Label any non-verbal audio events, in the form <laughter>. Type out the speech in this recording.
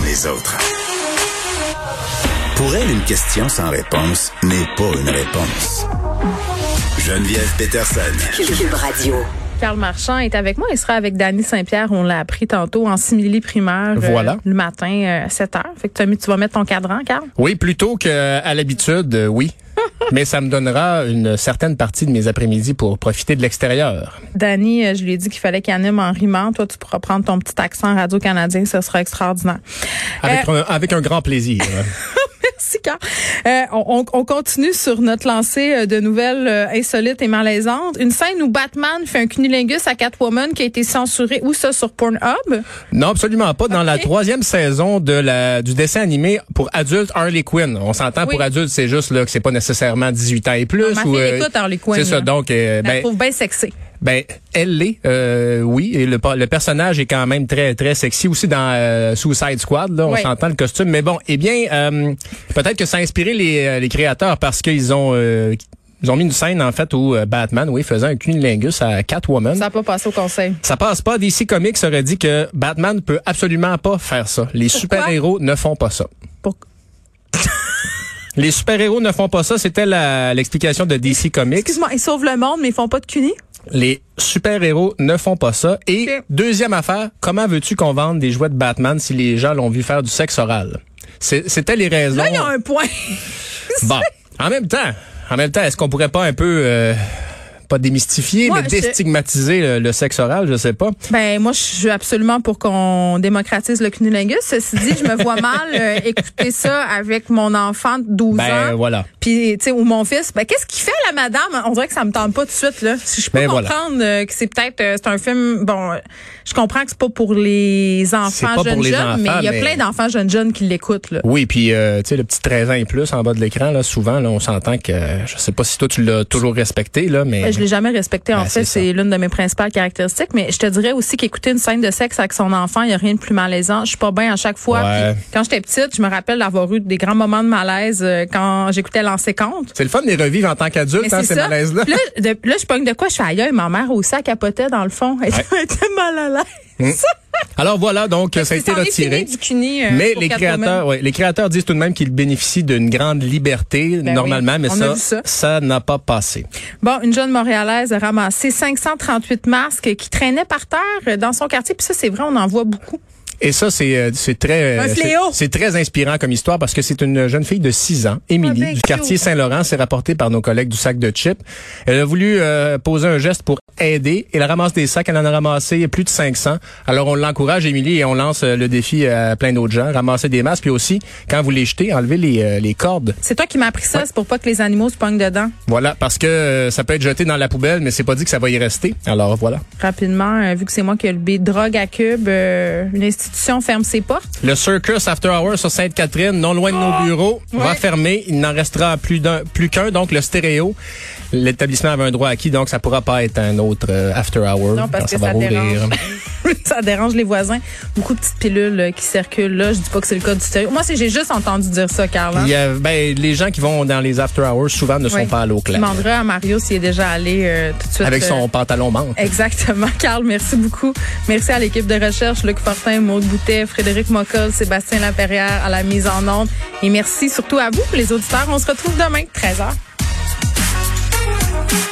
comme les autres. Pour elle, une question sans réponse n'est pas une réponse. Geneviève Peterson. Cube Radio. Carl Marchand est avec moi. Il sera avec Danny Saint-Pierre. On l'a appris tantôt en simili primaire. euh, Voilà. le matin euh, à 7 heures. Fait que Tommy, tu vas mettre ton cadran, Carl? Oui, plutôt qu'à l'habitude, euh, oui. Mais ça me donnera une certaine partie de mes après-midi pour profiter de l'extérieur. Danny, euh, je lui ai dit qu'il fallait qu'il anime en rimant. Toi, tu pourras prendre ton petit accent radio-canadien. Ce sera extraordinaire. Avec, un, avec un grand plaisir. <laughs> Euh, on, on- on continue sur notre lancée euh, de nouvelles euh, insolites et malaisantes. Une scène où Batman fait un cunilingus à Catwoman qui a été censurée. Où ça, sur Pornhub? non, absolument pas. Dans la troisième saison de la, du dessin animé pour adultes Harley Quinn. On s'entend Oui. pour adultes, c'est juste là que c'est pas nécessairement 18 ans et plus. Ma ou, fille euh, écoute Harley Quinn, C'est ça. Donc, euh, la ben, trouve bien sexy. Ben, elle l'est, euh, oui. Et le, le personnage est quand même très très sexy aussi dans euh, Suicide Squad. Là, on Oui. s'entend le costume. Mais bon, eh bien, euh, peut-être que ça a inspiré les, euh, les créateurs parce qu'ils ont euh, ils ont mis une scène en fait où euh, Batman, oui, faisait un cunilingus à Catwoman. Ça Ça, n'a pas passé au conseil. passe pas. DC Comics aurait dit que Batman peut absolument pas faire ça. Les Pourquoi? super-héros ne font pas ça. Pour- <laughs> Les super-héros ne font pas ça. C'était l'explication de DC Comics. Excuse-moi, ils sauvent le monde, mais ils font pas de cunis? Les super-héros ne font pas ça. Et deuxième affaire, comment veux-tu qu'on vende des jouets de Batman si les gens l'ont vu faire du sexe oral? C'est- C'était les raisons. Là, il y a un point. Bon, en même temps, en même temps, est-ce qu'on pourrait pas un peu euh, pas démystifier, Moi, mais je- déstigmatiser le, le sexe oral, je sais pas. Ben moi, je suis absolument pour qu'on démocratise le cunilingus. Ceci dit, je me vois <laughs> mal euh, écouter ça avec mon enfant de 12 Ben ans. voilà. Puis, tu sais, ou mon fils, ben, qu'est-ce qu'il fait, la madame? On dirait que ça me tente pas tout de suite, là. Si je peux Ben, comprendre euh, que c'est peut-être, euh, c'est un film, bon, je comprends que c'est pas pour les enfants jeunes jeunes, mais il y a mais- plein d'enfants jeunes jeunes qui l'écoutent, là. Oui, puis euh, tu sais le petit 13 ans et plus en bas de l'écran là, souvent là, on s'entend que je sais pas si toi tu l'as toujours respecté là, mais Ben, je l'ai jamais respecté. En Ben, fait, c'est l'une de mes principales caractéristiques. Mais je te dirais aussi qu'écouter une scène de sexe avec son enfant, il y a rien de plus malaisant. Je suis pas bien à chaque fois. Ouais. Puis quand j'étais petite, je me rappelle d'avoir eu des grands moments de malaise euh, quand j'écoutais Lancer compte. c'est le fun de les revivre en tant qu'adulte, hein, ces ça. malaises là. De- je pogne de quoi? Je fais aïe, ma mère aussi, elle capotait dans le fond. Elle, elle était mal à l'aise. Alors voilà, donc ça a été retiré. du euh, mais les créateurs, ouais, les créateurs disent tout de même qu'ils bénéficient d'une grande liberté Ben normalement, oui, mais ça, ça. ça n'a pas passé. Bon, une jeune Montréalaise a ramassé 538 masques qui traînaient par terre dans son quartier. Puis ça, c'est vrai, on en voit beaucoup. Et ça, c'est euh, c'est très euh, c'est- très inspirant comme histoire parce que c'est une jeune fille de 6 ans, Émilie, Ah, ben du quartier Saint-Laurent. C'est rapporté par nos collègues du sac de chips. Elle a voulu euh, poser un geste pour aider. Elle ramasse des sacs. Elle en a ramassé plus de 500. Alors, on l'encourage, Émilie, et on lance euh, le défi à plein d'autres gens. Ramasser des masques. Puis aussi, quand vous les jetez, enlevez les, euh, les cordes. C'est toi qui m'as appris ça, c'est pour pas que les animaux se pognent dedans. Voilà, parce que euh, ça peut être jeté dans la poubelle, mais c'est pas dit que ça va y rester. Alors, voilà. Rapidement, euh, vu que c'est moi qui ai le B drogue à Cube, euh, une institution ferme ses portes. Le Circus After Hours sur Sainte-Catherine, non loin de nos bureaux, va Oh! Fermer. Il n'en restera plus d'un, plus qu'un. Donc, le stéréo, l'établissement avait un droit acquis, donc ça pourra pas être un autre euh, After Hour. Non, parce que va ça dérange. <laughs> ça dérange les voisins. Beaucoup de petites pilules euh, qui circulent là. Je dis pas que c'est le cas du stéréo. Moi, c'est j'ai juste entendu dire ça, Carl. hein. Il y a, ben, les gens qui vont dans les After Hours, souvent, ne sont Oui. pas à l'eau Je claire. demanderai à Mario s'il est déjà allé euh, tout de suite. Avec euh, son pantalon menthe. Exactement. <laughs> Carl, merci beaucoup. Merci à l'équipe de recherche, Luc Fortin, Maud Boutet, Frédéric Mocol, Sébastien Laperrière à la mise en onde. Et merci surtout à vous, les auditeurs. On se retrouve demain, 13h.